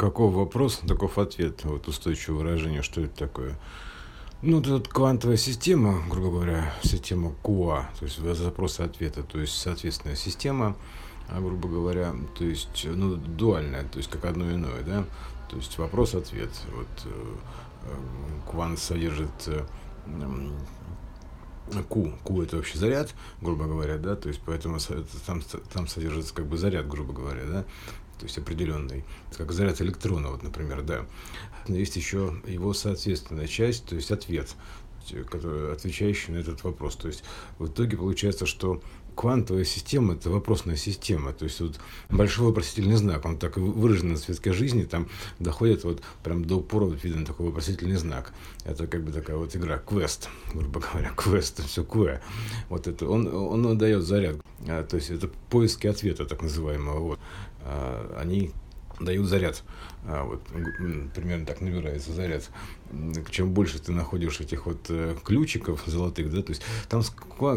каков вопрос, таков ответ. Вот устойчивое выражение, что это такое. Ну, тут квантовая система, грубо говоря, система КУА, то есть запросы ответа, то есть, соответственно, система, а, грубо говоря, то есть, ну, дуальная, то есть, как одно иное, да, то есть, вопрос-ответ. Вот э, э, квант содержит э, Q, Q это вообще заряд, грубо говоря, да, то есть поэтому там, там содержится как бы заряд, грубо говоря, да, то есть определенный, как заряд электрона, вот, например, да. Но есть еще его соответственная часть, то есть ответ, который, отвечающий на этот вопрос. То есть в итоге получается, что квантовая система – это вопросная система. То есть вот большой вопросительный знак, он так выражен на светской жизни, там доходит вот прям до упора вот видно такой вопросительный знак. Это как бы такая вот игра, квест, грубо говоря, квест, все кве. Вот это, он, он дает заряд. А, то есть это поиски ответа, так называемого. Вот. А, они дают заряд. А, вот, примерно так набирается заряд. Чем больше ты находишь этих вот э, ключиков золотых, да, то есть там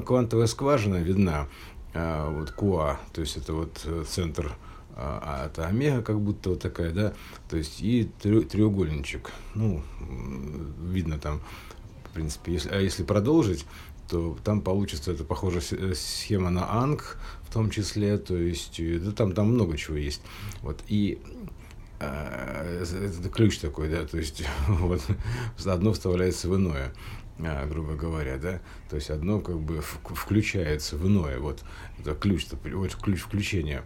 квантовая скважина видна, а, вот КУА, то есть это вот э, центр, а, а это омега как будто вот такая, да, то есть и треугольничек, ну, видно там, в принципе, если, а если продолжить, то там получится, это похожая э, схема на АНГ в том числе, то есть, да, там, там много чего есть. Вот, и э, это ключ такой, да, то есть вот одно вставляется в иное, а, грубо говоря, да, то есть одно как бы включается в иное, вот это ключ, вот ключ включения.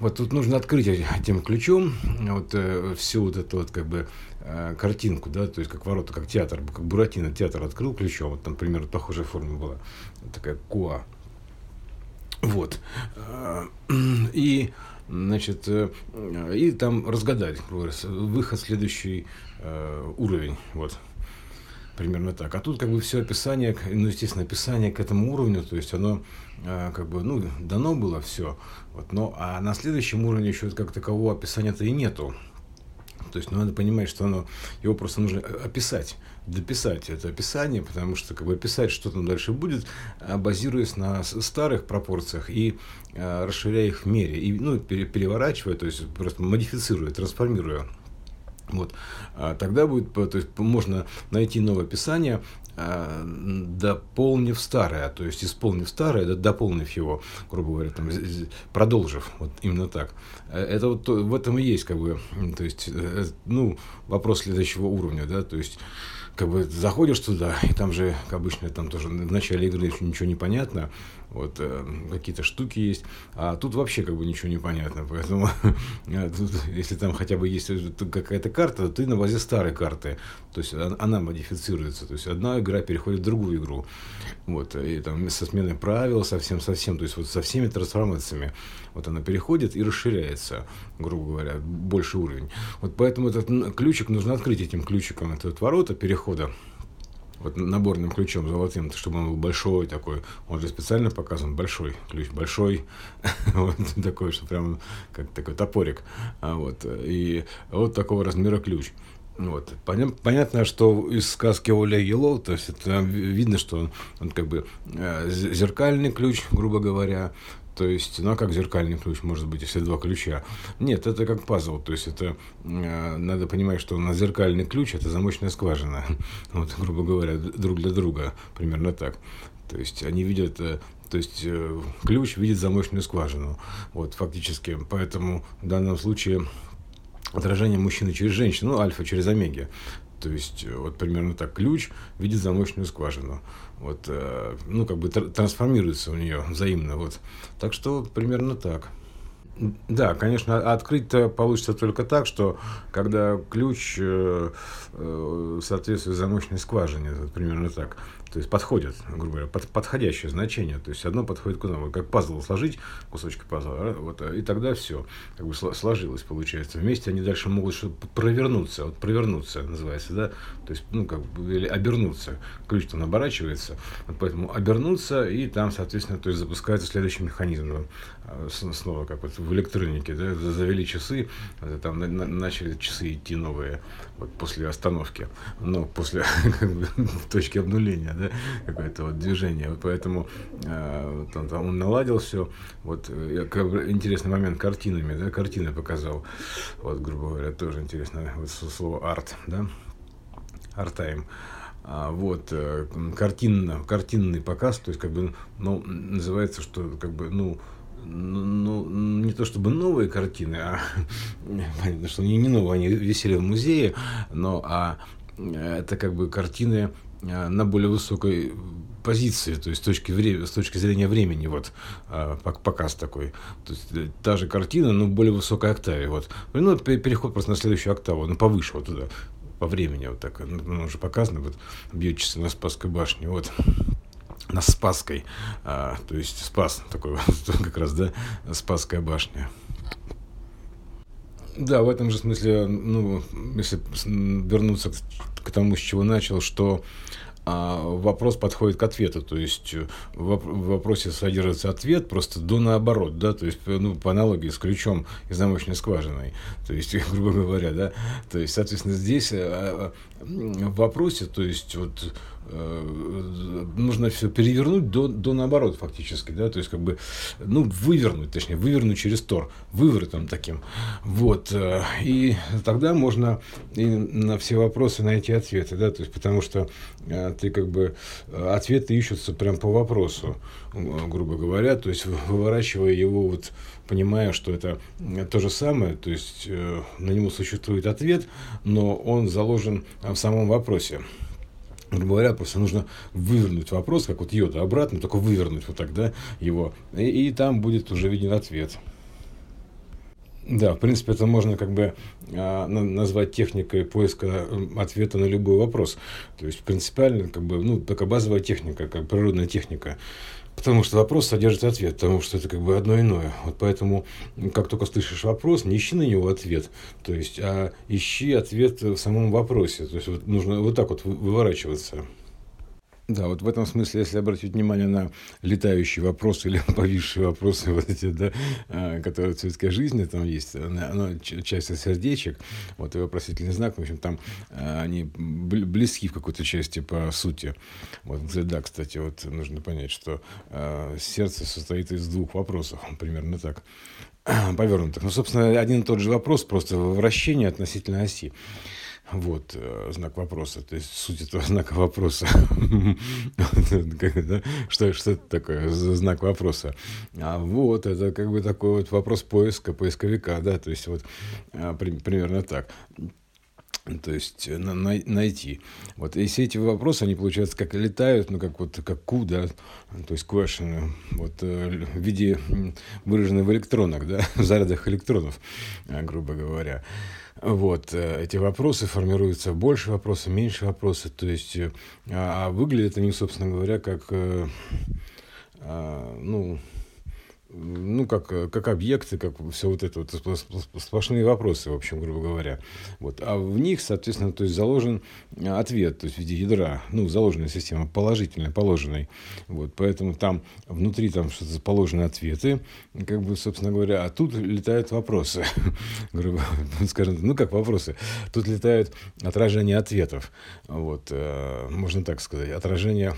Вот тут нужно открыть этим ключом вот э, всю вот эту вот как бы э, картинку, да, то есть как ворота, как театр, как Буратино театр открыл ключом, вот там примерно похожая форма была, такая куа. Вот. А, и Значит, э, и там разгадать, выход следующий э, уровень. Вот. Примерно так. А тут как бы все описание, ну, естественно, описание к этому уровню, то есть оно э, как бы, ну, дано было все. Вот, но, а на следующем уровне еще как такового описания-то и нету. То есть ну, надо понимать, что оно, его просто нужно описать, дописать это описание, потому что как бы описать, что там дальше будет, а, базируясь на старых пропорциях и а, расширяя их в мере, и, ну, пере, переворачивая, то есть просто модифицируя, трансформируя. Вот. А тогда будет, то есть можно найти новое описание, а, дополнив старое, то есть исполнив старое, дополнив его, грубо говоря, там, продолжив, вот именно так. Э, это вот в этом и есть, как бы, то есть, э, ну, вопрос следующего уровня, да, то есть, как бы заходишь туда, и там же, как обычно, там тоже в начале игры еще ничего не понятно, вот э, какие-то штуки есть, а тут вообще как бы ничего не понятно, поэтому э, тут, если там хотя бы есть какая-то карта, то ты на базе старой карты, то есть она модифицируется, то есть одна игра переходит в другую игру, вот, и там со сменой правил совсем-совсем, то есть вот со всеми трансформациями, вот она переходит и расширяется, грубо говоря, больше уровень. Вот поэтому этот ключик нужно открыть этим ключиком, этот ворота перехода вот наборным ключом золотым, чтобы он был большой такой. Он же специально показан большой ключ, большой, вот такой, что прям как такой топорик. А вот, и вот такого размера ключ. Вот. Понятно, что из сказки Оля Ело, то есть это видно, что он, он как бы э, зеркальный ключ, грубо говоря, то есть, ну а как зеркальный ключ может быть, если два ключа? Нет, это как пазл. То есть, это э, надо понимать, что на зеркальный ключ это замочная скважина. Вот, грубо говоря, друг для друга. Примерно так. То есть, они видят э, то есть э, ключ видит замочную скважину. Вот, фактически. Поэтому в данном случае отражение мужчины через женщину, ну, альфа через омеги. То есть, э, вот примерно так, ключ видит замочную скважину. Вот, э, ну, как бы трансформируется у нее взаимно. Вот. Так что примерно так. Да, конечно, открыть-то получится только так, что когда ключ э, э, соответствует замочной скважине, примерно так, то есть подходят, грубо говоря, под, подходящее значение. То есть одно подходит к одному. Как пазл сложить, кусочки пазла, а, вот, и тогда все как бы сложилось, получается. Вместе они дальше могут провернуться, вот провернуться называется, да, то есть, ну, как бы, или обернуться. Ключ там оборачивается, вот поэтому обернуться, и там, соответственно, то есть запускается следующий механизм. А, снова, как вот в электронике, да, завели часы, там начали часы идти новые, вот после остановки, но после как бы, точки обнуления, да, какое-то вот движение. Вот поэтому э, он, он наладил все. Вот я, интересный момент картинами, да, картины показал. Вот, грубо говоря, тоже интересно вот слово арт, да, art time. А, вот, э, картинно, картинный показ, то есть, как бы, ну, называется, что, как бы, ну, ну, не то чтобы новые картины, а понятно, что они не новые, они висели в музее, но а это как бы картины а, на более высокой позиции, то есть с точки, времени, с точки зрения времени, вот, а, показ такой. То есть э, та же картина, но более высокой октаве, вот. Ну, переход просто на следующую октаву, ну, повыше вот туда, по времени, вот так, ну, уже показано, вот, бьет часы на Спасской башне, вот на Спасской, а, то есть Спас такой как раз, да, Спасская башня. Да, в этом же смысле, ну, если вернуться к, к тому, с чего начал, что а вопрос подходит к ответу, то есть э, в вопросе содержится ответ просто до наоборот, да, то есть ну, по аналогии с ключом из замочной скважиной, то есть, грубо говоря, да, то есть, соответственно, здесь э, в вопросе, то есть вот нужно все перевернуть до, до наоборот фактически, да, то есть как бы, ну, вывернуть, точнее, вывернуть через Тор, выворотом таким, вот, э, и тогда можно и на все вопросы найти ответы, да, то есть потому что э, ты как бы, ответы ищутся прям по вопросу, грубо говоря, то есть выворачивая его вот понимая, что это то же самое, то есть на него существует ответ, но он заложен в самом вопросе грубо просто нужно вывернуть вопрос, как вот йода, обратно, только вывернуть вот так, да, его, и, и там будет уже виден ответ. Да, в принципе, это можно как бы а, назвать техникой поиска ответа на любой вопрос. То есть принципиально, как бы, ну, такая базовая техника, как природная техника. Потому что вопрос содержит ответ, потому что это как бы одно иное. Вот поэтому, как только слышишь вопрос, не ищи на него ответ, то есть, а ищи ответ в самом вопросе. То есть вот нужно вот так вот выворачиваться. Да, вот в этом смысле, если обратить внимание на летающие вопросы или повисшие вопросы, вот эти, да, а, которые в светской жизни там есть, оно часть сердечек, вот и вопросительный знак, в общем, там а, они близки в какой-то части по сути. Вот, да, кстати, вот нужно понять, что э, сердце состоит из двух вопросов, примерно так, повернутых. Ну, собственно, один и тот же вопрос, просто вращение относительно оси. Вот, э, знак вопроса, то есть суть этого знака вопроса. Что, что это такое знак вопроса? А вот, это как бы такой вот вопрос поиска, поисковика, да, то есть вот а, примерно так то есть э, на, на, найти. Вот, и все эти вопросы, они, получается, как летают, ну, как вот, как ку, да, то есть question, вот, э, в виде выраженных в электронах, да, в зарядах электронов, грубо говоря. Вот, э, эти вопросы формируются больше вопросов, меньше вопросов, то есть, э, а, а выглядят они, собственно говоря, как, э, а, ну, ну, как, как объекты, как все вот это вот сплошные вопросы, в общем, грубо говоря. Вот. А в них, соответственно, то есть заложен ответ, то есть в виде ядра, ну, заложенная система, положительная, положенной. Вот. Поэтому там внутри там что-то положены ответы, как бы, собственно говоря, а тут летают вопросы, грубо скажем, ну, как вопросы, тут летают отражения ответов. Вот. Э, можно так сказать, отражение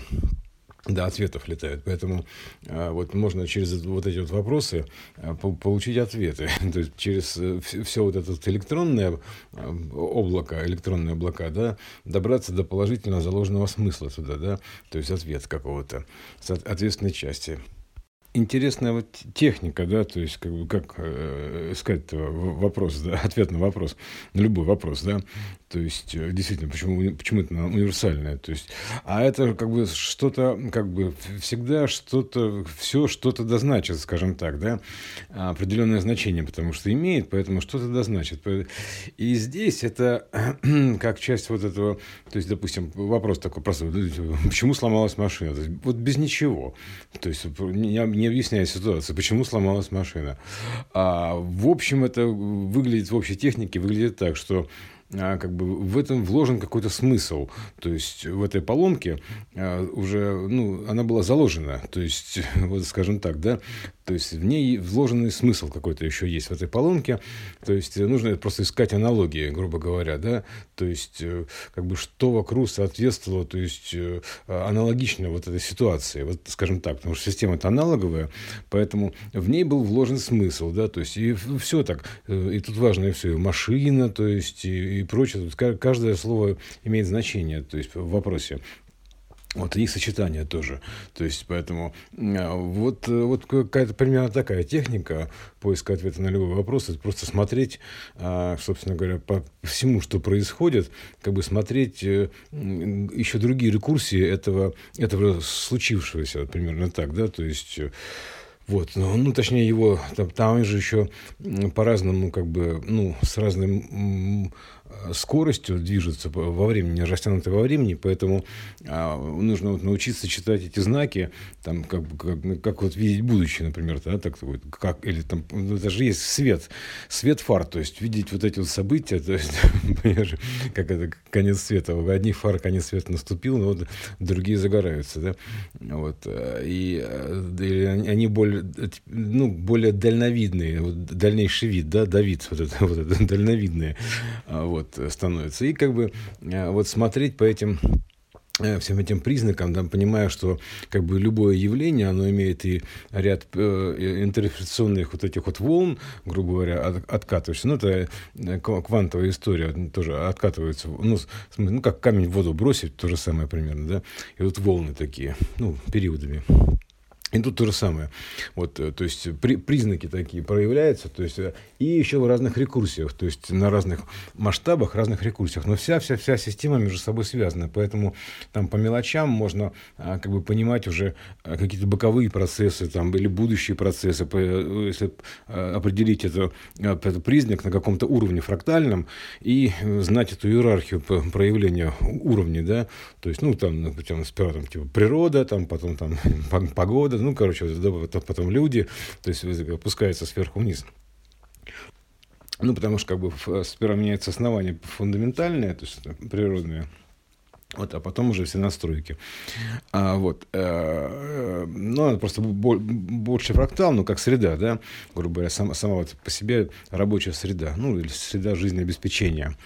да, ответов летают. Поэтому а, вот можно через вот эти вот вопросы а, получить ответы. То есть через э, все вот это электронное а, облако, электронные облака, да, добраться до положительно заложенного смысла туда, да, то есть ответ какого-то, ответственной части интересная вот техника, да, то есть как бы как э, сказать вопрос, да, ответ на вопрос, на любой вопрос, да, то есть э, действительно, почему, почему это универсальное, то есть, а это как бы что-то, как бы всегда что-то, все что-то дозначит, скажем так, да, определенное значение, потому что имеет, поэтому что-то дозначит. И здесь это как часть вот этого, то есть, допустим, вопрос такой простой, почему сломалась машина, вот без ничего, то есть не, не объясняя ситуацию, почему сломалась машина. А, в общем, это выглядит в общей технике, выглядит так, что а, как бы в этом вложен какой-то смысл. То есть в этой поломке а, уже, ну, она была заложена. То есть, вот скажем так, да, то есть в ней вложенный смысл какой-то еще есть в этой поломке. То есть нужно просто искать аналогии, грубо говоря, да. То есть э, как бы что вокруг соответствовало, то есть э, аналогично вот этой ситуации. Вот скажем так, потому что система это аналоговая, поэтому в ней был вложен смысл, да, то есть и все так. Э, и тут важно и все, и машина, то есть и, и прочее. Каждое слово имеет значение, то есть в вопросе. Вот, и их сочетание тоже. То есть, поэтому вот, вот какая-то примерно такая техника поиска ответа на любой вопрос. Это просто смотреть, а, собственно говоря, по всему, что происходит, как бы смотреть э, еще другие рекурсии этого, этого случившегося, примерно так, да, то есть э, вот, ну, ну, точнее, его там, там же еще по-разному, как бы, ну, с разным скоростью движется во времени, растянуты во времени, поэтому а, нужно вот научиться читать эти знаки, там, как, как, ну, как вот видеть будущее, например, да, так, как, или там, ну, даже есть свет, свет фар, то есть видеть вот эти вот события, то есть, как это, конец света, у одних фар конец света наступил, но вот другие загораются, да, вот, э, и, э, и они более, ну, более дальновидные, вот, дальнейший вид, да, Давид, вот это, вот это дальновидные, а, вот, становится. И как бы э, вот смотреть по этим э, всем этим признакам, да, понимая, что как бы любое явление, оно имеет и ряд э, интерпретационных вот этих вот волн, грубо говоря, от, откатываешься. Ну, это э, квантовая история тоже откатывается. Ну, ну, как камень в воду бросить, то же самое примерно, да. И вот волны такие, ну, периодами. И тут то же самое. Вот, э, то есть при, признаки такие проявляются, то есть, э, и еще в разных рекурсиях, то есть на разных масштабах, разных рекурсиях. Но вся, вся, вся система между собой связана. Поэтому там по мелочам можно а, как бы понимать уже а, какие-то боковые процессы там, или будущие процессы. Э, если а, определить это, этот признак на каком-то уровне фрактальном и знать эту иерархию проявления уровней, да, то есть, ну, там, например, сперва там, типа природа, там, потом там погода, ну, короче, потом люди, то есть опускаются сверху вниз. Ну, потому что как бы сперва меняется основание фундаментальное, то есть природное, вот, а потом уже все настройки. А, вот, э, ну, просто больше фрактал, ну, как среда, да, грубо говоря, сама, сама вот по себе рабочая среда, ну, или среда жизнеобеспечения.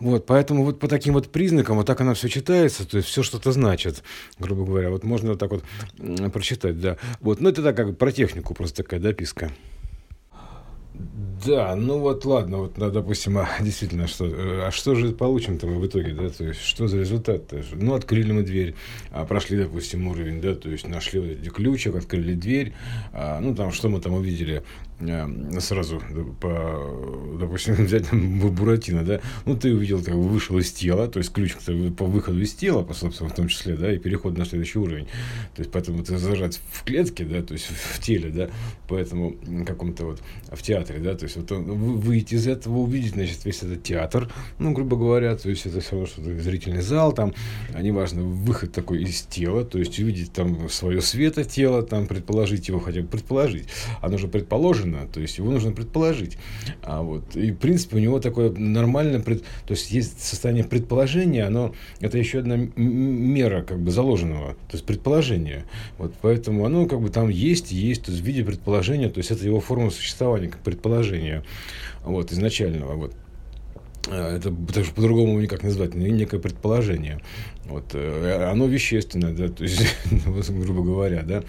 Вот, поэтому вот по таким вот признакам вот так она все читается, то есть все что-то значит, грубо говоря. Вот можно вот так вот прочитать, да. Вот, ну это так как про технику просто такая дописка. Да, ну вот ладно, вот, да, допустим, а, действительно, что, э, а что же получим-то мы в итоге, да, то есть, что за результат-то? Ну, открыли мы дверь, а, прошли, допустим, уровень, да, то есть, нашли вот эти ключик, открыли дверь, а, ну, там, что мы там увидели, а, сразу, по, допустим, взять Буратино, да, ну, ты увидел, как вышел из тела, то есть, ключ по выходу из тела, по, собственно, в том числе, да, и переход на следующий уровень, то есть, поэтому ты зажать в клетке, да, то есть, в теле, да, поэтому каком-то вот в театре, да, то есть, вот выйти из этого, увидеть, значит, весь этот театр, ну, грубо говоря, то есть это все равно что-то зрительный зал, там, а неважно, выход такой из тела, то есть увидеть там свое света тело, там, предположить его, хотя бы предположить, оно же предположено, то есть его нужно предположить, а вот, и, в принципе, у него такое нормальное, пред... то есть есть состояние предположения, оно, это еще одна мера, как бы, заложенного, то есть предположение, вот, поэтому оно, как бы, там есть, есть, то есть в виде предположения, то есть это его форма существования, как предположение вот, изначального. Вот. А, это даже по-другому никак назвать, некое предположение. Вот, э, оно вещественное, да, то есть, грубо говоря, да.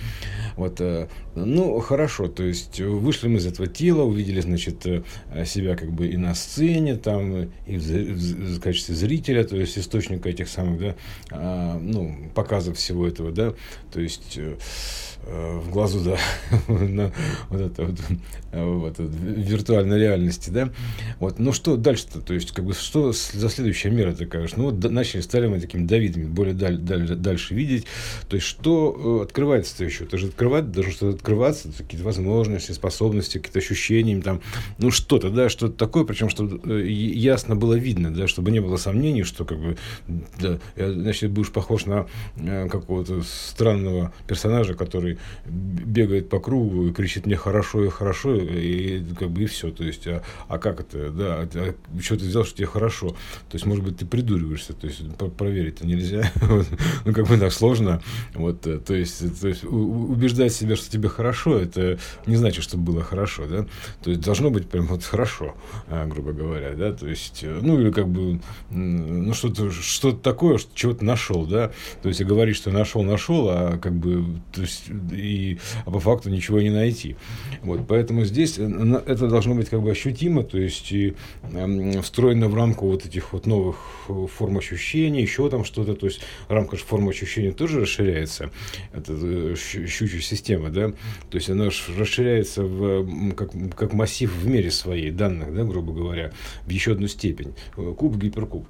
Вот, э, ну, хорошо, то есть вышли мы из этого тела, увидели, значит, э, себя как бы и на сцене, там, и в, в, в качестве зрителя, то есть источника этих самых, да, а, ну, показов всего этого, да, то есть в глазу, да, на вот это вот, э, вот, виртуальной реальности, да. Вот, ну что дальше-то, то есть, как бы, что за следующая мера такая, ну, вот начали, стали мы такими Давидами, более даль, даль, дальше видеть, то есть, что э, открывается-то еще, это же открывать, должно что-то открываться, какие-то возможности, способности, какие-то ощущения, там, ну, что-то, да, что-то такое, причем, чтобы ясно было видно, да, чтобы не было сомнений, что, как бы, да, значит, будешь похож на какого-то странного персонажа, который бегает по кругу и кричит мне хорошо и хорошо, и как бы и все. То есть, а, а как это, да, а, что ты сделал, что тебе хорошо. То есть, может быть, ты придуриваешься, то есть проверить-то нельзя. ну, как бы так сложно. Вот, э, то есть, то есть убеждать себя, что тебе хорошо, это не значит, что было хорошо, да. То есть должно быть прям вот хорошо, а, грубо говоря, да. То есть, э, ну, или как бы, ну, что-то что такое, что чего-то нашел, да. То есть, говорить, что нашел, нашел, а как бы, то есть, и, по факту ничего не найти. Вот, поэтому здесь э, это должно быть как бы ощутимо, то есть, и, э, встроено в рамку вот этих вот новых форм ощущений, еще там что-то, то есть, рамка формы ощущений тоже расширяется, это э, щучья система, да, то есть, она расширяется в, как, как массив в мере своей данных, да, грубо говоря, в еще одну степень, куб, гиперкуб.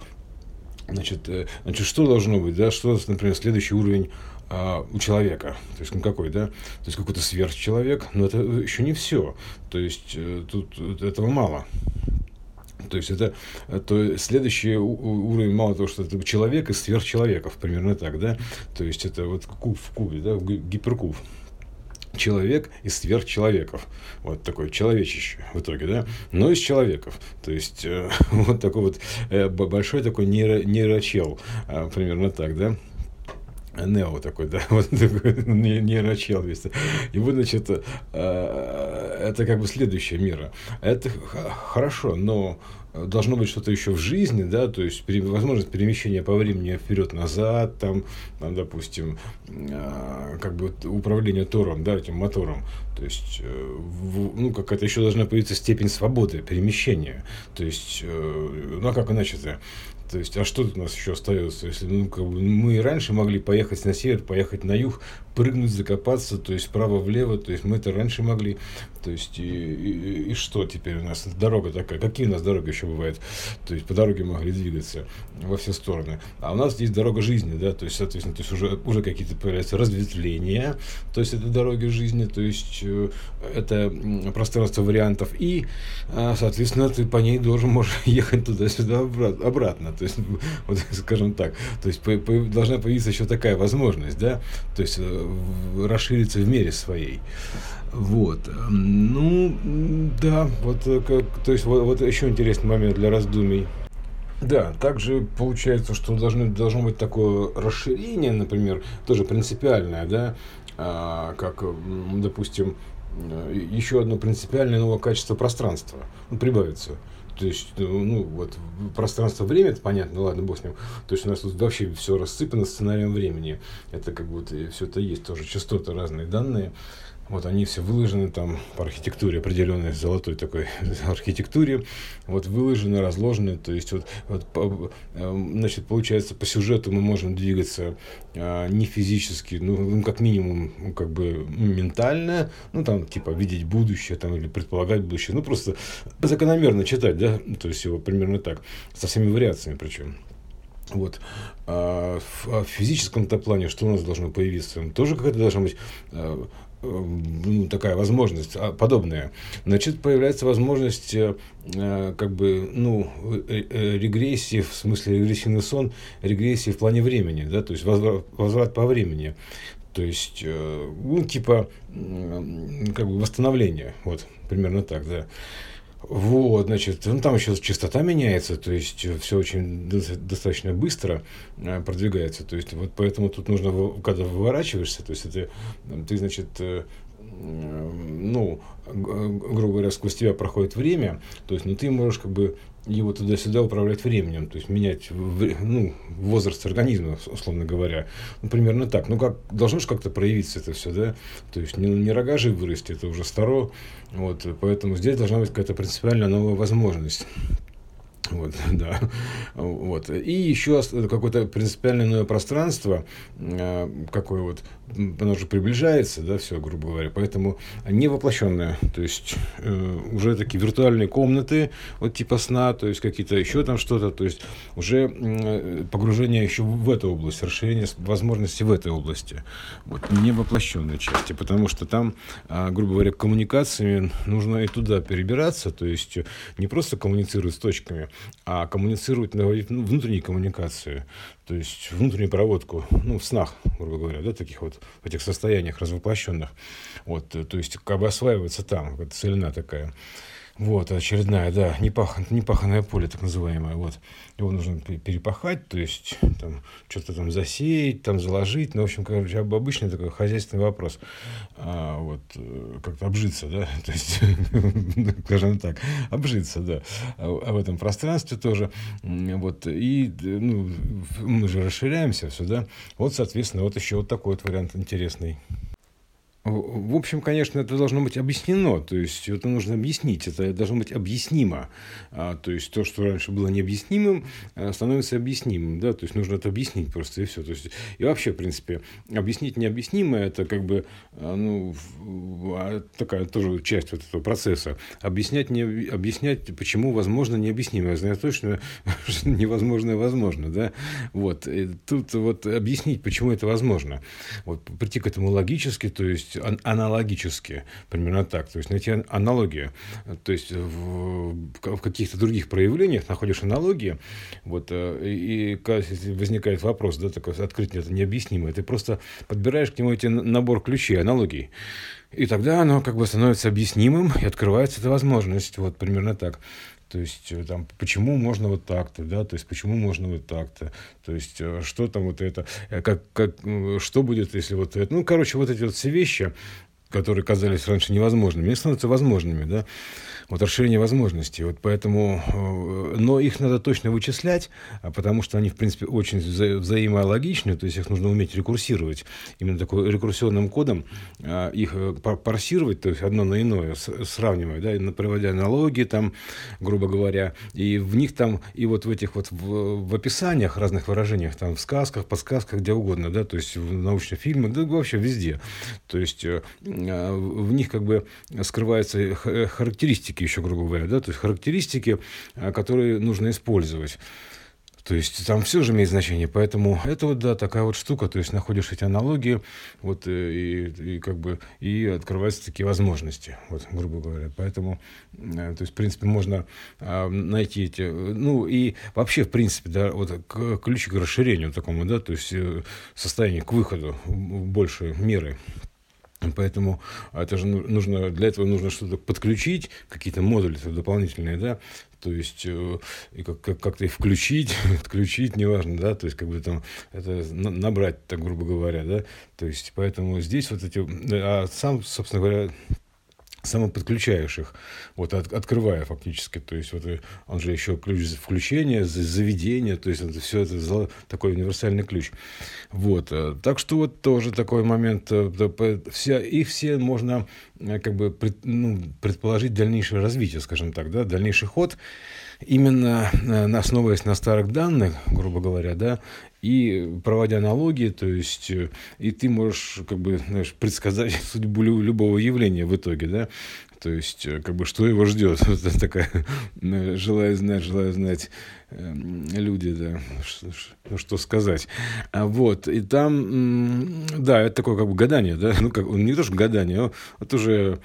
Значит, значит, что должно быть, да, что, например, следующий уровень а, у человека. То есть, ну какой, да? То есть, какой-то сверхчеловек, но это еще не все. То есть, э, тут этого мало. То есть это то следующий уровень, мало того, что это человек из сверхчеловеков, примерно так, да? То есть это вот куб в кубе, да, гиперкуб человек из сверхчеловеков. Вот такой человечище в итоге, да? Но из человеков. То есть, э, вот такой вот э, большой такой нейро, нейрочел, э, примерно так, да? Нео такой, да, вот такой нейрочел весь. И вот, значит, э, это как бы следующая мера. Это хорошо, но должно быть что-то еще в жизни, да, то есть возможность перемещения по времени вперед-назад, там, там, допустим, э, как бы управление тором, да, этим мотором, то есть, э, ну, какая-то еще должна появиться степень свободы перемещения, то есть, ну, а как иначе-то? То есть, а что тут у нас еще остается? Если ну, как бы, мы и раньше могли поехать на север, поехать на юг, прыгнуть, закопаться, то есть вправо-влево, то есть мы это раньше могли. То есть, и, и, и что теперь у нас? Дорога такая. Какие у нас дороги еще бывают? То есть, по дороге могли двигаться во все стороны. А у нас есть дорога жизни, да, то есть, соответственно, то есть уже, уже какие-то появляются разветвления, то есть, это дороги жизни, то есть, э, это пространство вариантов, и, а, соответственно, ты по ней должен можешь ехать туда-сюда обратно. То есть, вот, скажем так, то есть, по, по, должна появиться еще такая возможность, да, то есть, э, расшириться в мере своей. Вот. Ну, да, вот, э, как, то есть, вот, вот еще интересный момент для раздумий. Да, также получается, что должно, должно быть такое расширение, например, тоже принципиальное, да, а, как, допустим, э, еще одно принципиальное новое качество пространства ну, прибавится. То есть, ну, ну вот, пространство-время, это понятно, ладно, бог с ним. То есть, у нас тут вообще все рассыпано сценарием времени. Это как будто все это есть, тоже частоты разные данные. Вот они все выложены там по архитектуре, определенной золотой такой архитектуре, вот выложены, разложены, то есть вот, вот по, эм, значит, получается, по сюжету мы можем двигаться а, не физически, ну, ну, как минимум, ну, как бы ментально, ну, там, типа, видеть будущее, там, или предполагать будущее, ну, просто закономерно читать, да, то есть его примерно так, со всеми вариациями причем. Вот. А в, а в физическом-то плане что у нас должно появиться? Тоже какая-то должна быть а, ну, такая возможность а, подобная, значит, появляется возможность э, э, как бы, ну, э, регрессии, в смысле регрессивный сон, регрессии в плане времени, да, то есть возврат, возврат по времени. То есть, ну, типа, как бы восстановление, вот, примерно так, да. Вот, значит, ну, там еще частота меняется, то есть все очень достаточно быстро э, продвигается. То есть вот поэтому тут нужно, когда выворачиваешься, то есть это ты, значит, э, ну, грубо говоря, сквозь тебя проходит время, то есть, ну, ты можешь как бы его туда-сюда управлять временем, то есть менять ну, возраст организма, условно говоря. Ну, примерно так. Ну, как, должно же как-то проявиться это все, да? То есть не, не рога же вырасти, это уже старо. Вот, поэтому здесь должна быть какая-то принципиально новая возможность. Вот, да. Вот. И еще какое-то принципиальное новое пространство, э, какое вот, оно уже приближается, да, все, грубо говоря, поэтому не воплощенное, то есть э, уже такие виртуальные комнаты, вот типа сна, то есть какие-то еще там что-то, то есть уже э, погружение еще в эту область, расширение возможностей в этой области, вот, не воплощенной части, потому что там, э, грубо говоря, коммуникациями нужно и туда перебираться, то есть не просто коммуницировать с точками, а коммуницируют на внутренней коммуникации, то есть внутреннюю проводку, ну, в снах, грубо говоря, да, таких вот, в этих состояниях развоплощенных. Вот, то есть, как бы осваиваться там, это целина такая. Вот, очередная, да, непах, непаханное поле, так называемое. Вот. Его нужно перепахать, то есть там что-то там засеять, там заложить. Ну, в общем, короче, обычный такой хозяйственный вопрос. А, вот, э, как-то обжиться, да, то есть, скажем так, обжиться, да. А, а в этом пространстве тоже. Вот, и, ну, мы же расширяемся все, да. Вот, соответственно, вот еще вот такой вот вариант интересный. В общем, конечно, это должно быть объяснено, то есть это нужно объяснить, это должно быть объяснимо. А, то есть то, что раньше было необъяснимым, а, становится объяснимым, да, то есть нужно это объяснить просто и все. То есть, и вообще, в принципе, объяснить необъяснимое, это как бы, а, ну, такая тоже часть вот этого процесса. Объяснять, не, объяснять, почему возможно необъяснимое. Знаю точно, что невозможное возможно, да. Вот. И тут вот объяснить, почему это возможно. Вот прийти к этому логически, то есть есть аналогически, примерно так, то есть найти аналогию, то есть в, в каких-то других проявлениях находишь аналогии, вот, э, и, и возникает вопрос, да, такое открытие это необъяснимое, ты просто подбираешь к нему эти набор ключей, аналогий, и тогда оно как бы становится объяснимым, и открывается эта возможность, вот примерно так. То есть, э, там, почему можно вот так-то, да, то есть, почему можно вот так-то, то есть, э, что там вот это, э, как, как, что будет, если вот это, ну, короче, вот эти вот все вещи, которые казались раньше невозможными, они становятся возможными, да, вот расширение возможностей. Вот поэтому, э, но их надо точно вычислять, а потому что они, в принципе, очень вза взаимологичны, то есть их нужно уметь рекурсировать именно такой рекурсионным кодом, а, их э, парсировать, то есть одно на иное, сравнивать, да, проводя аналогии там, грубо говоря, и в них там, и вот в этих вот в, в описаниях разных выражениях, там в сказках, подсказках, где угодно, да, то есть в научных фильмах, да вообще везде. То есть э, в них как бы скрываются характеристики характеристики еще, грубо говоря, да, то есть характеристики, а, которые нужно использовать. То есть там все же имеет значение, поэтому это вот, да, такая вот штука, то есть находишь эти аналогии, вот, э, и, и как бы, и открываются такие возможности, вот, грубо говоря. Поэтому, э, то есть, в принципе, можно а, найти эти, ну, и вообще, в принципе, да, вот ключ к расширению такому, да, то есть э, состояние к выходу в большей меры Поэтому это же нужно, для этого нужно что-то подключить, какие-то модули дополнительные, да, то есть э, и как, как, как-то их включить, отключить, неважно, да, то есть как бы там это набрать, так грубо говоря, да, то есть поэтому здесь вот эти, а сам, собственно говоря, самоподключаешь их, вот от, открывая фактически, то есть вот он же еще ключ включения, заведения, то есть это все это такой универсальный ключ, вот, э, так что вот тоже такой момент, э, все, их все можно э, как бы пред, ну, предположить дальнейшее развитие, скажем так, да, дальнейший ход, именно основываясь на старых данных, грубо говоря, да, и проводя аналогии, то есть, э, и ты можешь, как бы, знаешь, предсказать судьбу любого явления в итоге, да, то есть, э, как бы, что его ждет? Такая, э, желая знать, желая знать люди, да, что, ну, что сказать. А вот, и там, да, это такое как бы гадание, да, ну, как, не то, что гадание, а вот уже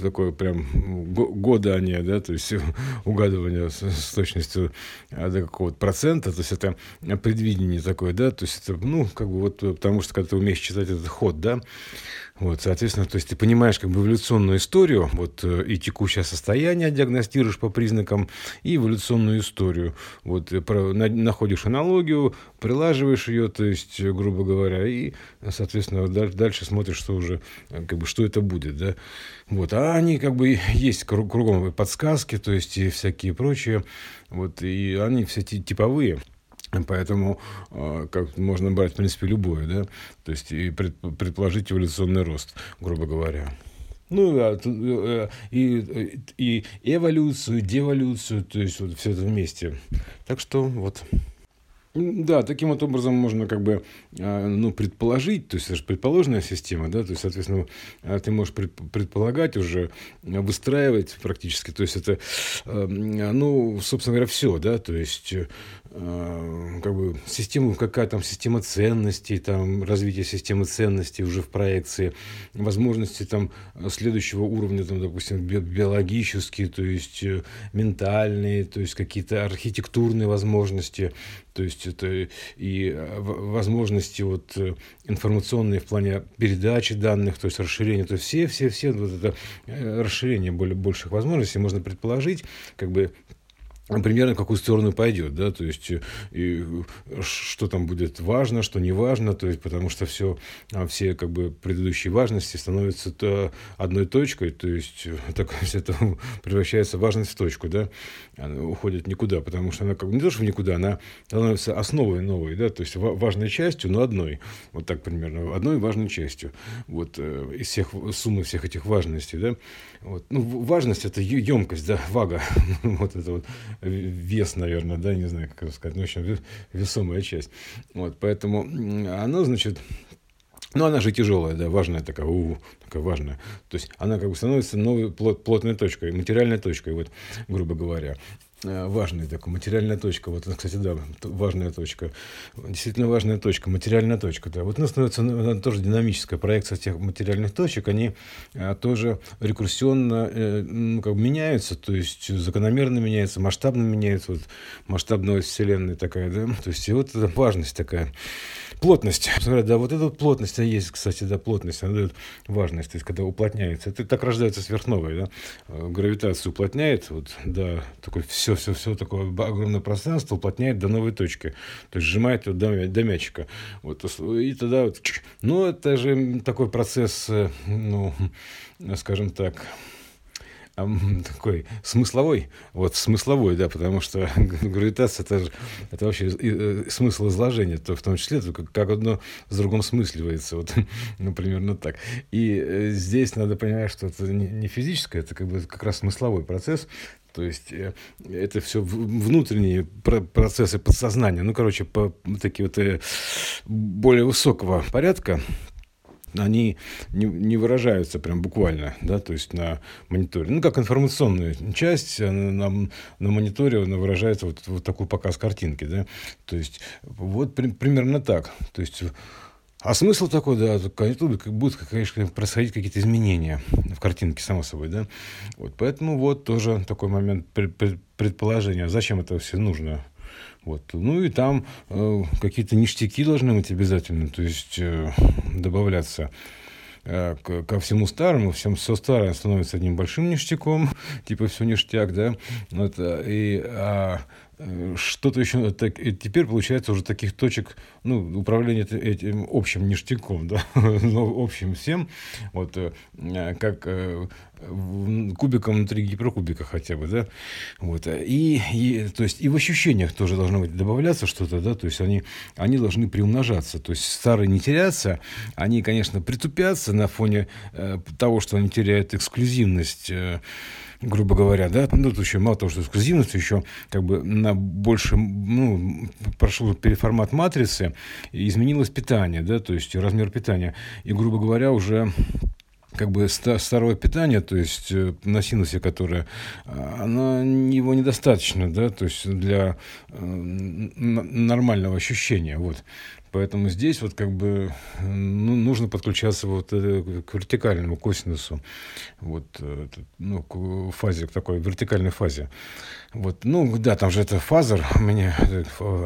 такое прям гадание, да, то есть угадывание с, с точностью а, до какого-то процента, то есть это предвидение такое, да, то есть это, ну, как бы вот, потому что когда ты умеешь читать этот ход, да, вот, соответственно, то есть ты понимаешь как бы эволюционную историю, вот, э, и текущее состояние диагностируешь по признакам, и эволюционную историю. Вот, э, находишь аналогию, прилаживаешь ее, то есть, э, грубо говоря, и, соответственно, дальше, смотришь, что уже, как бы, что это будет, да. Вот, а они как бы есть кругом подсказки, то есть, и всякие прочие, вот, и они все типовые. Поэтому э, как можно брать, в принципе, любое, да, то есть и предположить эволюционный рост, грубо говоря. Ну, да, э, и, и эволюцию, деволюцию, то есть вот все это вместе. Так что вот. Да, таким вот образом можно как бы а, ну, предположить, то есть это же предположенная система, да, то есть, соответственно, а, ты можешь предполагать уже, выстраивать практически, то есть это, ну, собственно говоря, все, да, то есть э, как бы систему, какая там система ценностей, там развитие системы ценностей уже в проекции, возможности там следующего уровня, там, допустим, биологические, то есть э, ментальные, то есть какие-то архитектурные возможности, то есть это и э, возможности вот э, информационные в плане передачи данных, то есть расширения, то есть все, все, все вот это расширение более больших возможностей можно предположить, как бы примерно какую сторону пойдет, да, то есть и что там будет важно, что не важно, то есть потому что все, а, все как бы предыдущие важности становятся то одной точкой, то есть так, это превращается важность в точку, да, она уходит никуда, потому что она как бы не то, что никуда, она становится основой новой, да, то есть важной частью, но одной, вот так примерно, одной важной частью, вот э, из всех суммы всех этих важностей, да, вот, ну, важность это емкость, да, вага, вот это вот вес, наверное, да, не знаю, как это сказать, ну, в общем, весомая часть. Вот, поэтому оно, значит, ну, она же тяжелая, да, важная такая, у, такая важная. То есть она как бы становится новой плот, плотной точкой, материальной точкой, вот, грубо говоря. Э, важная такая материальная точка. Вот, кстати, да, важная точка. Действительно важная точка, материальная точка. Да. Вот у нас становится она тоже динамическая проекция тех материальных точек. Они а, тоже рекурсионно э, ну, как бы меняются, то есть закономерно меняются, масштабно меняются. Вот масштабная Вселенная такая, да. То есть и вот эта важность такая. Плотность. Да, вот эта вот плотность, а есть, кстати, да, плотность, она дает важность, то есть когда уплотняется. Это так рождается сверхновая, да. Э, гравитация уплотняет, вот, да, такой все все-все-все такое огромное пространство уплотняет до новой точки. То есть сжимает его до, до мячика. Вот, и тогда вот... Ну, это же такой процесс, э, ну, скажем так, такой смысловой, вот смысловой, да, потому что гравитация это, это вообще э, смысл изложения, то в том числе как, как одно с другом смысливается, вот, ну, примерно так. И э, здесь надо понимать, что это не, не физическое, это как бы как раз смысловой процесс, то есть э, это все внутренние процессы подсознания, ну, короче, по, такие вот более высокого порядка, они не, не выражаются прям буквально, да, то есть на мониторе. Ну, как информационная часть на, на, на мониторе она выражается вот, вот такой показ картинки, да. То есть вот при, примерно так. То есть а смысл такой, да, тут будут, конечно, происходить какие-то изменения в картинке, само собой, да. Вот, поэтому вот тоже такой момент предположения, зачем это все нужно. Вот. Ну и там э, какие-то ништяки должны быть обязательно, то есть э, добавляться э, ко всему старому, всем все старое становится одним большим ништяком, типа все ништяк, да, вот, э, и а, Э, что-то еще, так, теперь получается уже таких точек, ну, управления этим общим ништяком, да, ну, общим всем, вот, э, как э, кубиком внутри гиперкубика хотя бы, да, вот, и, и, то есть, и в ощущениях тоже должно быть добавляться что-то, да, то есть, они, они должны приумножаться, то есть, старые не теряться, они, конечно, притупятся на фоне э, того, что они теряют эксклюзивность, э, грубо говоря, да, ну, тут еще мало того, что эксклюзивность, еще как бы на больше, ну, прошел переформат матрицы, и изменилось питание, да, то есть размер питания, и, грубо говоря, уже как бы старого питания, то есть э, на синусе, которое, оно, его недостаточно, да, то есть для э, нормального ощущения, вот. Поэтому здесь вот как бы ну, нужно подключаться вот э, к вертикальному косинусу, вот, э, ну, к фазе, к такой вертикальной фазе. Вот, ну, да, там же это фазер, у меня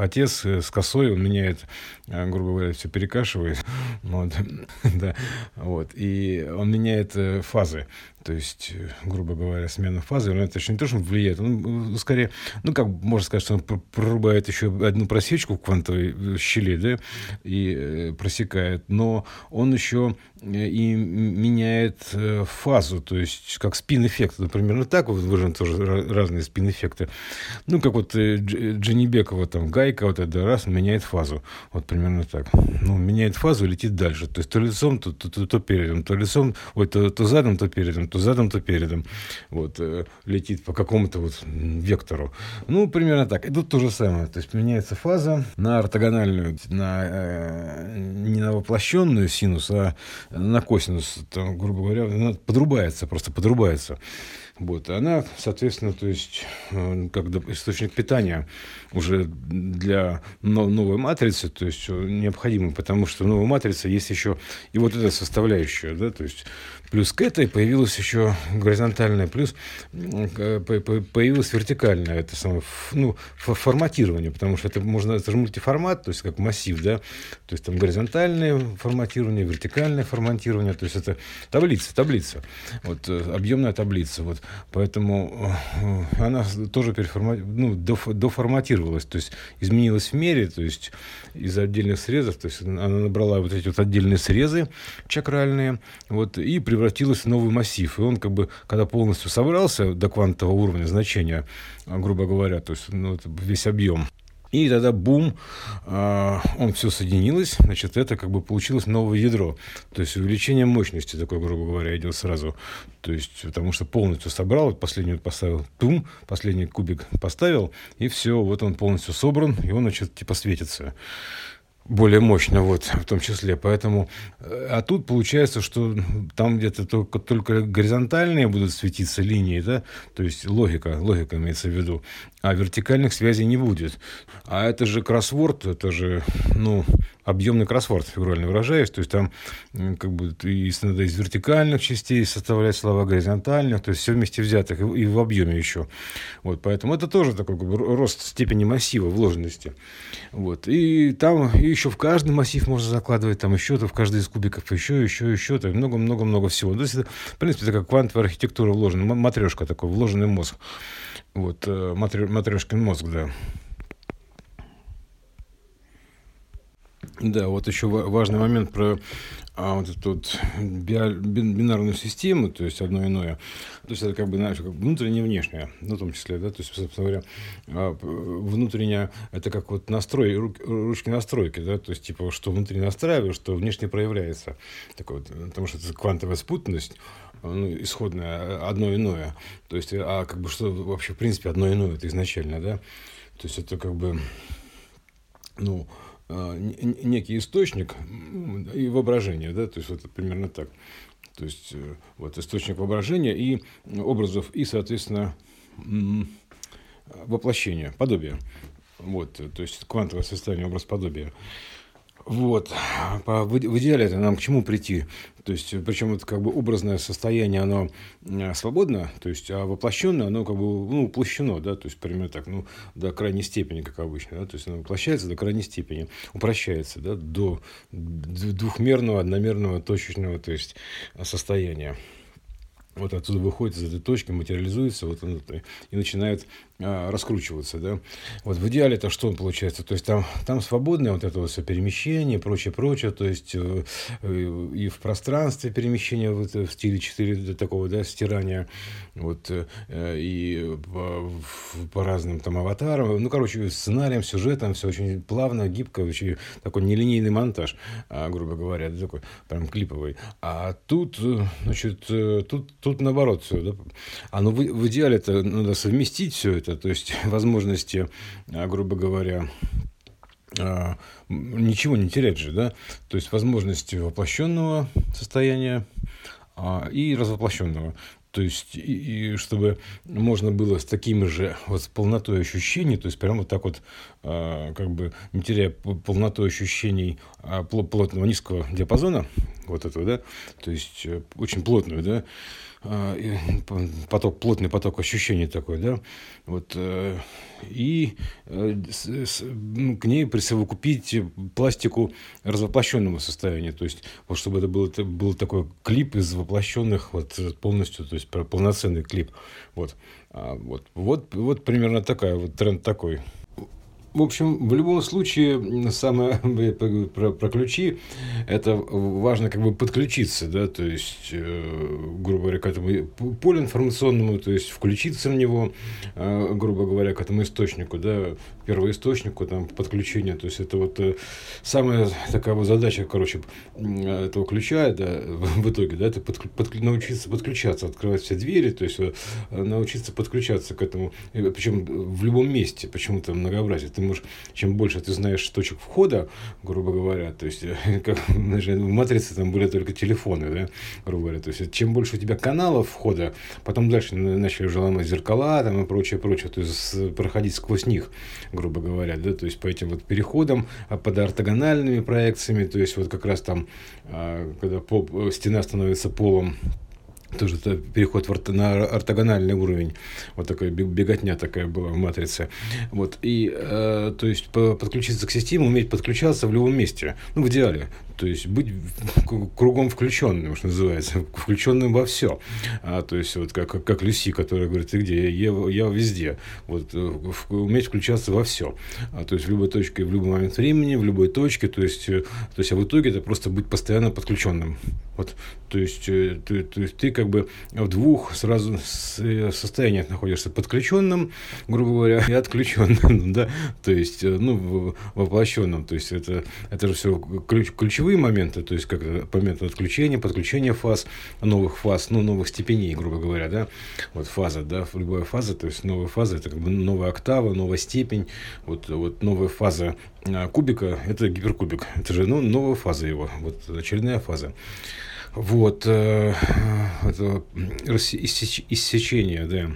отец с косой, он меняет, э, грубо говоря, все перекашивает, вот, да, вот, и он меняет фазы. То есть, э, грубо говоря, смена фазы, но это еще не то, что он влияет, он э, скорее, ну, как можно сказать, что он прорубает еще одну просечку в квантовой э, щели, да, и просекает, но он еще и меняет фазу, то есть как спин-эффект, например, ну так вот выражены тоже разные спин-эффекты. Ну, как вот Дженни Бекова, там, гайка, вот это раз, меняет фазу, вот примерно так. Ну, меняет фазу летит дальше, то есть то лицом, то, то, то, то передом, то лицом, ой, то, то задом, то передом, то задом, то передом, вот, э, летит по какому-то вот вектору. Ну, примерно так. И тут то же самое, то есть меняется фаза на ортогональную, на э, не на воплощенную синус, а на косинус, там, грубо говоря, она подрубается, просто подрубается. Вот, она, соответственно, то есть, э, как источник питания уже для новой матрицы, то есть, необходимый, потому что в новой матрице есть еще и вот эта составляющая, да, то есть, плюс к этой появилась еще горизонтальная, плюс появилась вертикальная, это самое, ну, форматирование, потому что это можно, это же мультиформат, то есть, как массив, да, то есть, там горизонтальное форматирование, вертикальное форматирование, то есть, это таблица, таблица, вот, э, объемная таблица, вот, Поэтому э, она тоже переформа... ну, доформатировалась, то есть изменилась в мере, то есть из отдельных срезов, то есть она набрала вот эти вот отдельные срезы чакральные, вот, и превратилась в новый массив. И он как бы, когда полностью собрался до квантового уровня значения, грубо говоря, то есть ну, весь объем, и тогда бум, э, он все соединилось, значит, это как бы получилось новое ядро. То есть увеличение мощности, такое, грубо говоря, идет сразу. То есть, потому что полностью собрал, последний поставил тум, последний кубик поставил, и все, вот он полностью собран, и он, значит, типа светится более мощно, вот, в том числе. Поэтому, э, а тут получается, что там где-то только, только горизонтальные будут светиться линии, да, то есть логика, логика имеется в виду, а вертикальных связей не будет. А это же кроссворд, это же, ну, объемный кроссворд, фигурально выражаясь, то есть там как бы и надо из вертикальных частей составлять слова горизонтальных, то есть все вместе взятых и, в объеме еще. Вот, поэтому это тоже такой как бы, рост степени массива вложенности. Вот, и там и еще в каждый массив можно закладывать, там еще то в каждый из кубиков еще, еще, еще, то много-много-много всего. То есть это, в принципе, такая квантовая архитектура вложена, матрешка такой, вложенный мозг. Вот, э, матрешкин мозг, да. Да, вот еще важный момент про а, вот эту вот бинарную систему, то есть одно иное. То есть это как бы, знаешь, внутреннее и внешнее, ну, в том числе, да, то есть, собственно говоря, а, внутреннее, это как вот настрой, ручки настройки, да, то есть, типа, что внутри настраиваешь, что внешне проявляется. Такое вот, потому что это квантовая спутанность, ну, исходное, одно иное. То есть, а как бы что вообще, в принципе, одно иное, это изначально, да. То есть, это как бы, ну, а, некий источник и воображение, да, то есть вот примерно так. То есть э, вот источник воображения и образов, и, соответственно, воплощение, подобие. Вот, то есть квантовое состояние, образ подобия. Вот. В идеале это нам к чему прийти? То есть, причем это как бы образное состояние, оно э, свободно, то есть, а воплощенное, оно как бы, ну, уплощено, да, то есть, примерно так, ну, до крайней степени, как обычно, да, то есть, оно воплощается до крайней степени, упрощается, да, до двухмерного, одномерного, точечного, то есть, состояния вот оттуда выходит из этой точки, материализуется, вот он, и начинает а, раскручиваться, да. Вот в идеале это что получается? То есть там, там свободное вот это вот все перемещение, прочее, прочее, то есть э, э, и в пространстве перемещение вот, в стиле 4 такого, да, стирания, вот, э, и по, по разным там аватарам, ну, короче, сценарием, сюжетом, все очень плавно, гибко, очень такой нелинейный монтаж, а, грубо говоря, такой прям клиповый. А тут, значит, тут Тут наоборот все. Да? А ну в, в идеале это надо совместить все это, то есть возможности, а, грубо говоря, а, ничего не терять же, да, то есть возможности воплощенного состояния а, и развоплощенного. То есть, и, и чтобы можно было с такими же вот полнотой ощущений, то есть прямо вот так вот, э, как бы не теряя полнотой ощущений э, плотного низкого диапазона, вот этого, да, то есть э, очень плотную, да, поток, плотный поток ощущений такой, да, вот, э, и э, ну, к ней присовокупить пластику развоплощенного состояния, то есть, вот чтобы это был, это был такой клип из воплощенных, вот, полностью, то есть, полноценный клип, вот, а, вот, вот, вот примерно такая, вот тренд такой. В общем, в любом случае, самое про, про ключи, это важно как бы подключиться, да, то есть, э, грубо говоря, к этому полю информационному, то есть включиться в него, э, грубо говоря, к этому источнику, да, первоисточнику, там, подключения, то есть, это вот э, самая такая вот задача, короче, этого ключа, да, в итоге, да, это под, под, научиться подключаться, открывать все двери, то есть, научиться подключаться к этому, причем в любом месте, почему-то многообразие. Ты чем, чем больше ты знаешь точек входа, грубо говоря, то есть, как, знаешь, в матрице там были только телефоны, да, грубо говоря, то есть, чем больше у тебя каналов входа, потом дальше начали уже ломать зеркала там и прочее, прочее, то есть, проходить сквозь них, грубо говоря, да, то есть, по этим вот переходам, а под ортогональными проекциями, то есть, вот как раз там, а, когда пол, стена становится полом, тоже это переход в, на ортогональный уровень. Вот такая беготня такая была в матрице. Вот. И, э, то есть, по, подключиться к системе, уметь подключаться в любом месте. Ну, в идеале. То есть, быть кругом включенным, что называется. Включенным во все. А, то есть, вот как, как Люси, которая говорит, ты где? Я, я везде. Вот, э, в, уметь включаться во все. А, то есть, в любой точке, в любой момент времени, в любой точке. То есть, э, то есть а в итоге это просто быть постоянно подключенным. Вот. То есть, э, ты, ты, ты как бы в двух сразу состояниях находишься подключенным, грубо говоря, и отключенным, да, то есть, ну, воплощенным, то есть, это, это же все ключ, ключевые моменты, то есть, как момент отключения, подключения фаз, новых фаз, ну, новых степеней, грубо говоря, да, вот фаза, да, любая фаза, то есть, новая фаза, это как бы новая октава, новая степень, вот, вот новая фаза а, кубика, это гиперкубик, это же, ну, новая фаза его, вот очередная фаза. Вот, э, это иссечение, да,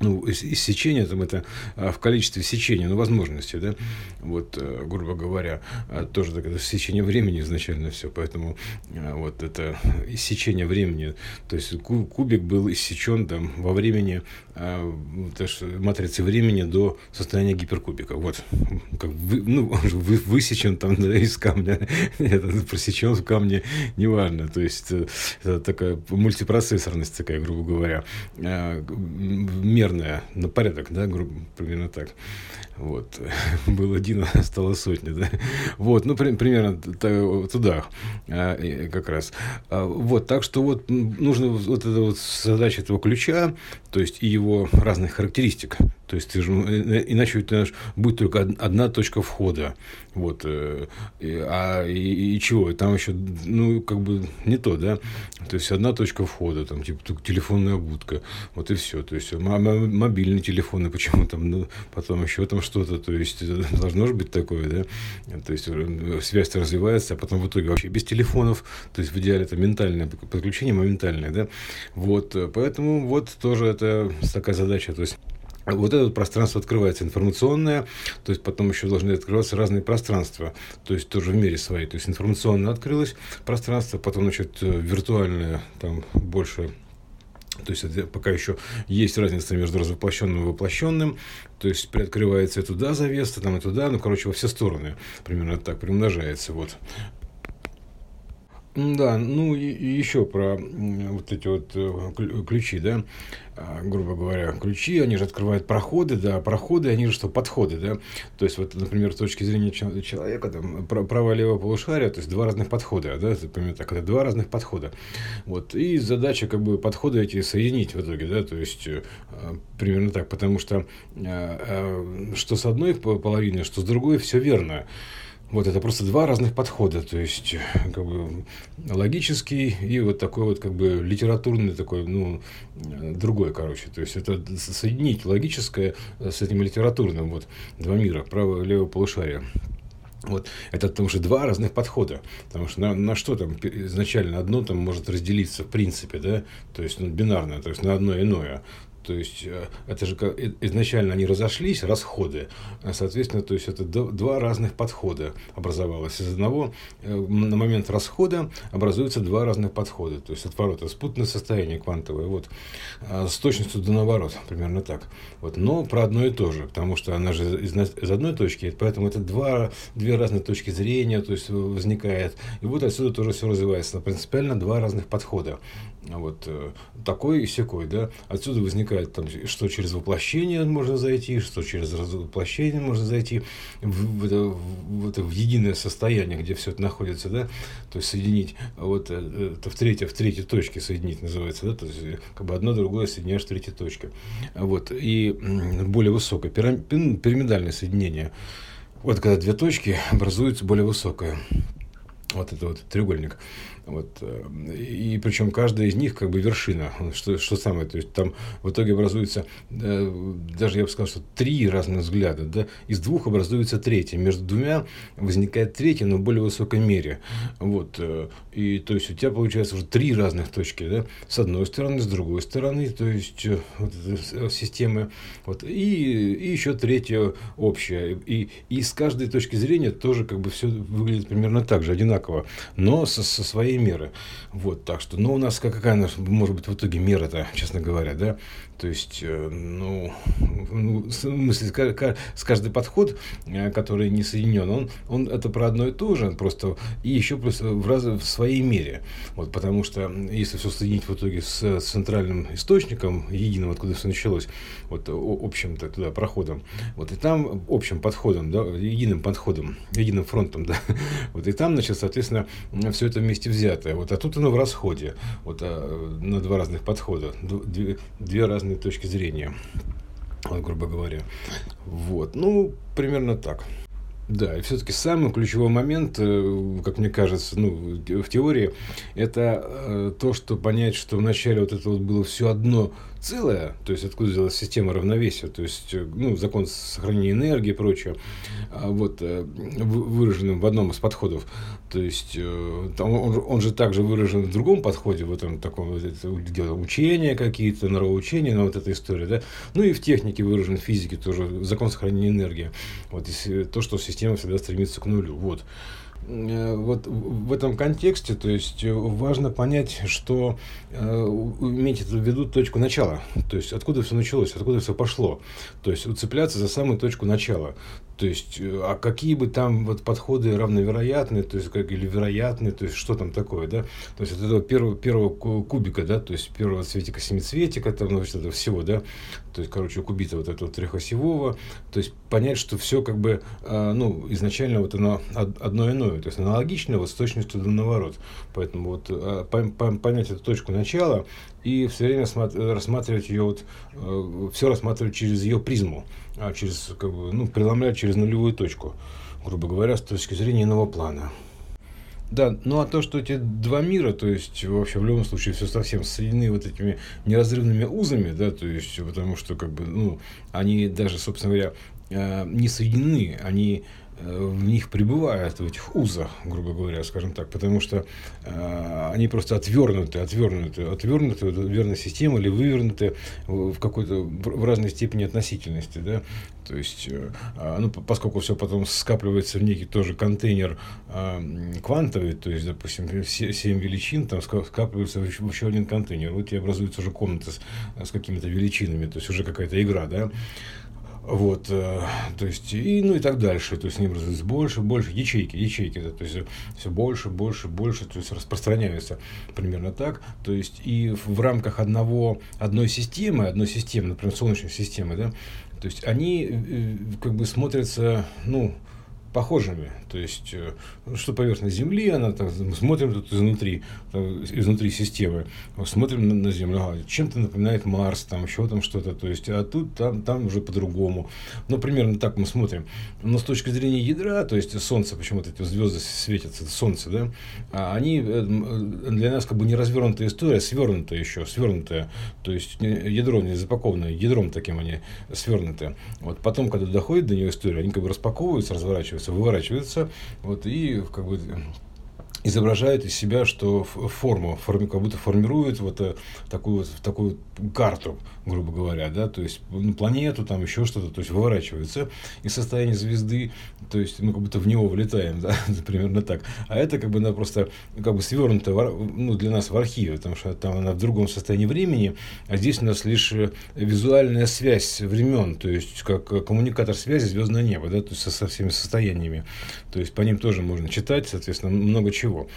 ну, иссечение там это а, в количестве сечения, ну, возможности, да, вот, э, грубо говоря, а, тоже так, это сечение времени изначально все, поэтому а, вот это иссечение времени, то есть кубик был иссечен там во времени, матрицы времени до состояния гиперкубика, вот, как вы, ну, вы, высечен там да, из камня, это просечен в камне, неважно, то есть э, это такая мультипроцессорность такая, грубо говоря, мер примерная, на порядок, да, грубо, примерно так. Вот. Был один, стало сотня, да. Вот, ну, при, примерно туда а, как раз. А, вот, так что вот нужно вот эта вот задача этого ключа, то есть и его разных характеристик. То есть ты же, э, иначе это будет только одна точка входа. Вот. Э, а и, и чего? Там еще, ну, как бы не то, да? То есть одна точка входа, там, типа телефонная будка. Вот и все. То есть мобильные телефоны, почему там, ну, потом еще там что-то. То есть э, должно же быть такое, да? То есть связь развивается, а потом в итоге вообще без телефонов. То есть в идеале это ментальное подключение, моментальное, да? Вот. Поэтому вот тоже это такая задача. То есть вот это пространство открывается информационное, то есть потом еще должны открываться разные пространства, то есть тоже в мире своей. То есть информационно открылось пространство, потом, значит, виртуальное, там больше то есть пока еще есть разница между развоплощенным и воплощенным. То есть приоткрывается и туда завеса, там и туда, ну, короче, во все стороны. Примерно так примножается. Вот. Да, ну и еще про вот эти вот э, ключи, да, а, грубо говоря, ключи, они же открывают проходы, да, проходы, они же что, подходы, да, то есть вот, например, с точки зрения человека, там, право левое полушария, то есть два разных подхода, да, например, так, это два разных подхода, вот, и задача, как бы, подходы эти соединить в итоге, да, то есть, э, примерно так, потому что э, что с одной половины, что с другой, все верно, вот это просто два разных подхода, то есть как бы логический и вот такой вот как бы литературный такой, ну, другой, короче. То есть это соединить логическое с этим литературным, вот два мира, право и левое полушарие. Вот. Это потому что два разных подхода. Потому что на, на что там изначально одно там может разделиться в принципе, да, то есть ну, бинарное, то есть на одно иное. То есть э, это же изначально они разошлись, расходы, а, соответственно, то есть это два разных подхода образовалось. Из одного э, на момент расхода образуются два разных подхода, то есть отворот, спутное состояние квантовое, вот, а, с точностью до наоборот, примерно так. Вот, но про одно и то же, потому что она же из, из одной точки, поэтому это два, две разные точки зрения, то есть возникает. И вот отсюда тоже все развивается. Принципиально два разных подхода. Вот э, такой и секой, да. Отсюда возникает там, что через воплощение можно зайти, что через воплощение можно зайти в, в, в, в, в единое состояние, где все это находится, да. То есть соединить вот э, это в третьей, в третьей точке соединить называется, да. То есть э, как бы одно другое соединяешь в третьей точке. Вот. И более высокое пирамидальное соединение. Вот когда две точки образуется более высокое. вот это вот треугольник. Вот. Э, и причем каждая из них как бы вершина. Что, что самое, то есть там в итоге образуется, э, даже я бы сказал, что три разных взгляда. Да? Из двух образуется третий. Между двумя возникает третий, но в более высокой мере. Вот. Э, и то есть у тебя получается уже три разных точки. Да? С одной стороны, с другой стороны, то есть вот системы. Вот. И, и еще третья общая. И, и с каждой точки зрения тоже как бы все выглядит примерно так же, одинаково. Но со, со своей меры. Вот, так что, ну, у нас какая может быть в итоге мера-то, честно говоря, да? То есть, э, ну, ну в смысле, с каждый подход, э, который не соединен, он, он это про одно и то же, просто и еще плюс в, раз, в своей мере. Вот, потому что если все соединить в итоге с центральным источником, единым, откуда все началось, вот общим -то туда проходом, вот и там общим подходом, да, единым подходом, единым фронтом, да, вот и там, значит, соответственно, все это вместе взятое. Вот, а тут оно в расходе, вот а, на два разных подхода, две, две разные разные точки зрения, грубо говоря. Вот, ну, примерно так. Да, и все-таки самый ключевой момент, э, как мне кажется, ну, в теории, это э, то, что понять, что вначале вот это вот было все одно целое, то есть откуда взялась система равновесия, то есть э, ну, закон сохранения энергии и прочее, а вот, выраженным в одном из подходов. То есть там он, он же также выражен в другом подходе, в этом таком где учения какие-то, нравоучения, ну, вот эта история, да. Ну и в технике выражен, в физике тоже закон сохранения энергии. Вот то, что система всегда стремится к нулю. Вот. Э, вот в этом контексте, то есть э, важно понять, что э, иметь в виду точку начала, то есть откуда все началось, откуда все пошло, то есть уцепляться за самую точку начала, то есть, а какие бы там вот подходы равновероятные, то есть, как или вероятные, то есть, что там такое, да, то есть, от этого первого, первого кубика, да, то есть, первого цветика семицветика, там, значит, это всего, да, то есть, короче, кубита вот этого трехосевого, то есть, понять, что все как бы, ну, изначально вот оно одно иное, то есть аналогично вот с точностью до наворот. Поэтому вот понять эту точку начала и все время рассматривать ее вот э, все рассматривать через ее призму, а через как бы, ну преломлять через нулевую точку, грубо говоря, с точки зрения иного плана. Да, ну а то, что эти два мира, то есть вообще в любом случае все совсем соединены вот этими неразрывными узами, да, то есть потому что как бы, ну, они даже, собственно говоря, э, не соединены, они в них пребывают, в этих узах, грубо говоря, скажем так, потому что э, они просто отвернуты, отвернуты, отвернуты в верной системе или вывернуты в какой-то в разной степени относительности, да, то есть, э, а, ну, поскольку все потом скапливается в некий тоже контейнер э, квантовый, то есть, допустим, 7 величин там скапливаются в еще один контейнер, вот и образуется уже комната с, с какими-то величинами, то есть уже какая-то игра, да, вот, э, то есть, и, ну и так дальше. То есть, они образуются больше, больше, ячейки, ячейки, да, то есть, все больше, больше, больше, то есть, распространяются примерно так. То есть, и в рамках одного, одной системы, одной системы, например, Солнечной системы, да, то есть, они э, как бы смотрятся, ну, похожими. То есть, э, что поверхность Земли, она так, смотрим тут изнутри, изнутри системы, смотрим на, на Землю, ага, чем-то напоминает Марс, там еще там что-то, то есть, а тут там, там уже по-другому. Ну, примерно так мы смотрим. Но с точки зрения ядра, то есть Солнце, почему-то эти звезды светятся, Солнце, да, а они э, для нас как бы не развернутая история, а свернутая еще, свернутая. То есть, ядро не запакованное, ядром таким они свернуты. Вот потом, когда доходит до нее история, они как бы распаковываются, разворачиваются, выворачивается, вот, и как бы изображает из себя, что форму, форму как будто формирует вот э, такую такую карту, грубо говоря, да, то есть ну, планету, там еще что-то, то есть выворачивается из состояния звезды, то есть мы как будто в него влетаем, да, примерно так. А это как бы она просто как бы свернута ну, для нас в архиве, потому что там она в другом состоянии времени, а здесь у нас лишь э, визуальная связь времен, то есть как коммуникатор связи звездное небо, да, то есть со, со всеми состояниями. То есть по ним тоже можно читать, соответственно, много чего.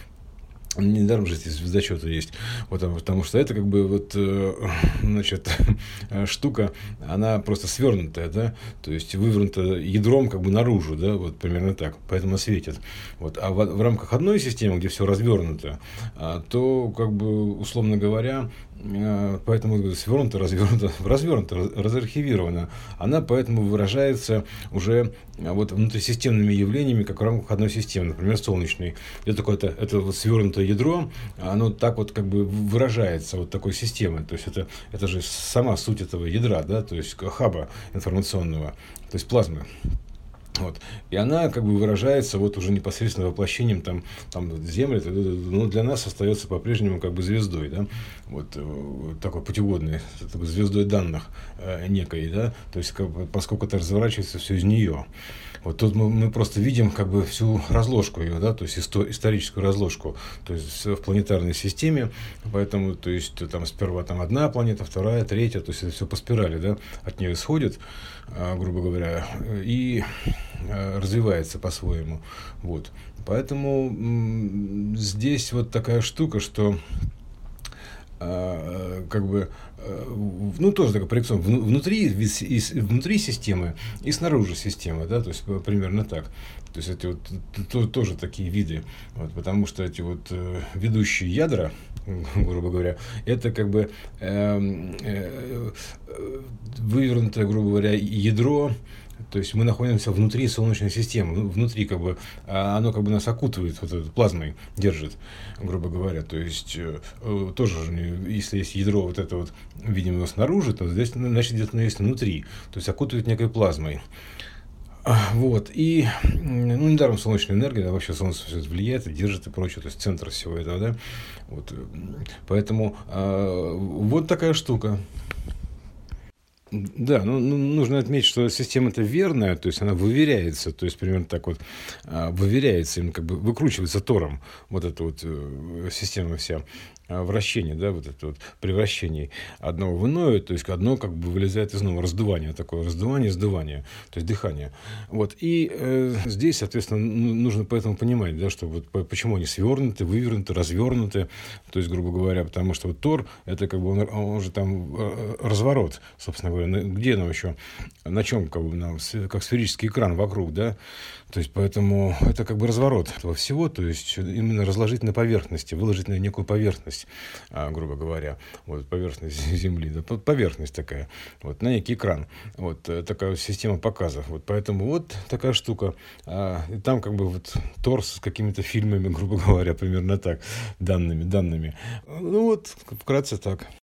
Недаром же здесь звездочеты есть. Вот, потому что это как бы вот, э, значит, штука, она просто свернутая, да, то есть вывернута ядром как бы наружу, да, вот примерно так, поэтому светит. Вот. А в, в рамках одной системы, где все развернуто, а, то, как бы, условно говоря, Э, поэтому свернута, развернута, развернута, разархивирована. Она поэтому выражается уже э, вот внутрисистемными явлениями, как в рамках одной системы, например, солнечной. Это такое-то, это вот свернутое ядро, оно так вот как бы выражается вот такой системой. То есть это, это же сама суть этого ядра, да, то есть хаба информационного, то есть плазмы. Вот. И она как бы выражается вот уже непосредственно воплощением там, там Земли, но для нас остается по-прежнему как бы звездой, да, вот, э, такой путеводной, звездой данных э, некой, да, то есть как бы, поскольку это разворачивается все из нее. Вот тут мы, мы просто видим как бы всю разложку ее, да, то есть исто, историческую разложку, то есть в планетарной системе, поэтому, то есть там сперва там одна планета, вторая, третья, то есть это все по спирали, да, от нее исходит, а, грубо говоря, и а, развивается по-своему, вот. Поэтому здесь вот такая штука, что как бы, э, ну, тоже такая проекцион внутри, внутри системы и снаружи системы, да, то есть примерно так. То есть эти вот то, тоже такие виды, вот, потому что эти вот э, ведущие ядра, грубо говоря, это как бы э, э, вывернутое, грубо говоря, ядро, то есть мы находимся внутри Солнечной системы, ну, внутри как бы, а оно как бы нас окутывает, вот этот плазмой держит, грубо говоря. То есть э, э тоже, если есть ядро вот это вот, видим его снаружи, то здесь, значит, где-то оно есть внутри, то есть окутывает некой плазмой. А, вот, и, ну, недаром солнечная энергия, да, вообще солнце все влияет, держит и прочее, то есть центр всего этого, да, вот, э, поэтому э, вот такая штука. Да, ну, ну, нужно отметить, что система-то верная, то есть она выверяется, то есть примерно так вот а, выверяется, им как бы выкручивается тором вот эта вот э, система вся. А, вращение, да, вот это вот превращение одного в иное, то есть одно как бы вылезает из нового раздувания, такое раздувание, сдувание, то есть дыхание. Вот, и э, здесь, соответственно, нужно поэтому понимать, да, что вот почему они свернуты, вывернуты, развернуты, то есть, грубо говоря, потому что вот Тор, это как бы он, он же там э, разворот, собственно говоря, где нам еще, на чем, как бы, нам, как сферический экран вокруг, да, то есть, поэтому это как бы разворот этого всего, то есть, именно разложить на поверхности, выложить на некую поверхность, а, грубо говоря, вот поверхность Земли, да, поверхность такая, вот, на некий экран, вот, э, такая система показов, вот, поэтому вот такая штука, а, и там как бы вот торс с какими-то фильмами, грубо говоря, примерно так, данными, данными, ну вот, вкратце так.